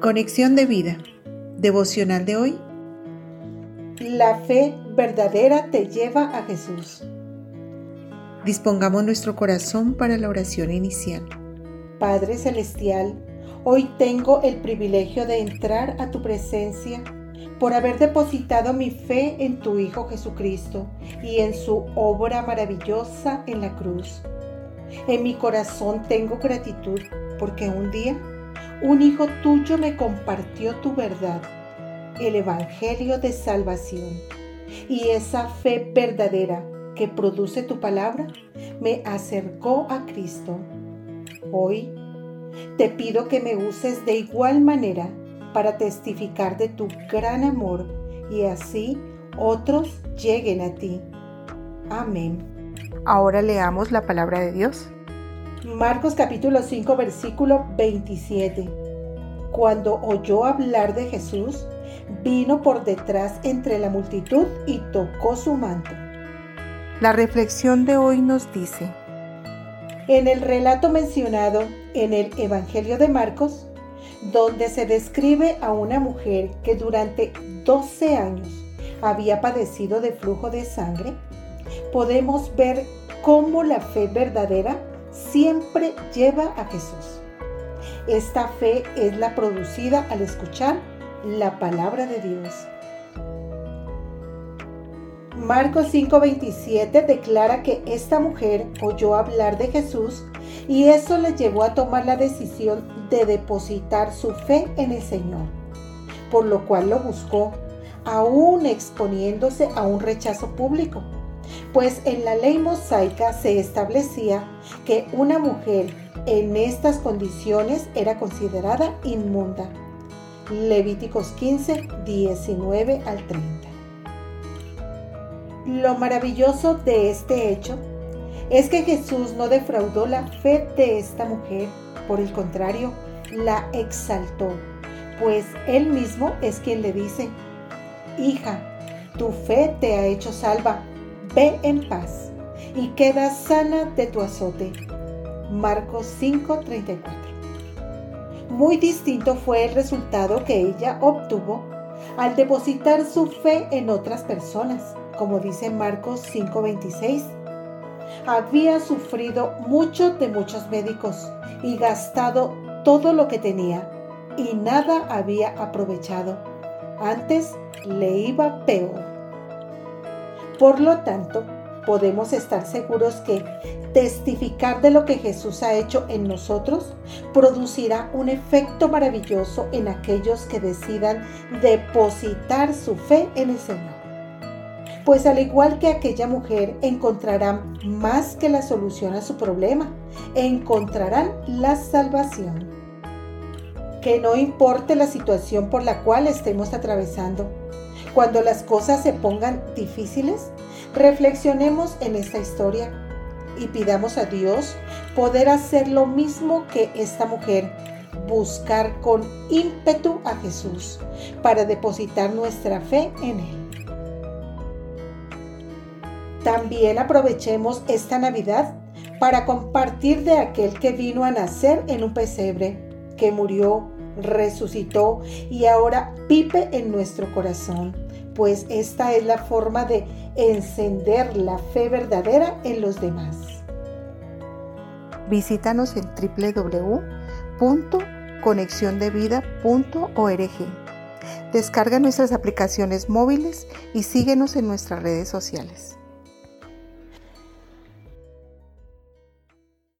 Conexión de vida. Devocional de hoy. La fe verdadera te lleva a Jesús. Dispongamos nuestro corazón para la oración inicial. Padre Celestial, hoy tengo el privilegio de entrar a tu presencia por haber depositado mi fe en tu Hijo Jesucristo y en su obra maravillosa en la cruz. En mi corazón tengo gratitud porque un día un hijo tuyo me compartió tu verdad, el Evangelio de salvación. Y esa fe verdadera que produce tu palabra me acercó a Cristo. Hoy te pido que me uses de igual manera para testificar de tu gran amor y así otros lleguen a ti. Amén. Ahora leamos la palabra de Dios. Marcos capítulo 5 versículo 27. Cuando oyó hablar de Jesús, vino por detrás entre la multitud y tocó su manto. La reflexión de hoy nos dice, en el relato mencionado en el Evangelio de Marcos, donde se describe a una mujer que durante 12 años había padecido de flujo de sangre, podemos ver cómo la fe verdadera siempre lleva a Jesús. Esta fe es la producida al escuchar la palabra de Dios. Marcos 5:27 declara que esta mujer oyó hablar de Jesús y eso le llevó a tomar la decisión de depositar su fe en el Señor, por lo cual lo buscó, aún exponiéndose a un rechazo público pues en la ley mosaica se establecía que una mujer en estas condiciones era considerada inmunda. Levíticos 15, 19 al 30. Lo maravilloso de este hecho es que Jesús no defraudó la fe de esta mujer, por el contrario, la exaltó, pues él mismo es quien le dice, hija, tu fe te ha hecho salva, Ve en paz y queda sana de tu azote. Marcos 5:34. Muy distinto fue el resultado que ella obtuvo al depositar su fe en otras personas, como dice Marcos 5:26. Había sufrido mucho de muchos médicos y gastado todo lo que tenía y nada había aprovechado. Antes le iba peor. Por lo tanto, podemos estar seguros que testificar de lo que Jesús ha hecho en nosotros producirá un efecto maravilloso en aquellos que decidan depositar su fe en el Señor. Pues al igual que aquella mujer encontrarán más que la solución a su problema, encontrarán la salvación. Que no importe la situación por la cual estemos atravesando, cuando las cosas se pongan difíciles, reflexionemos en esta historia y pidamos a Dios poder hacer lo mismo que esta mujer, buscar con ímpetu a Jesús para depositar nuestra fe en Él. También aprovechemos esta Navidad para compartir de aquel que vino a nacer en un pesebre, que murió, resucitó y ahora vive en nuestro corazón, pues esta es la forma de encender la fe verdadera en los demás. Visítanos en www.conexiondevida.org. Descarga nuestras aplicaciones móviles y síguenos en nuestras redes sociales.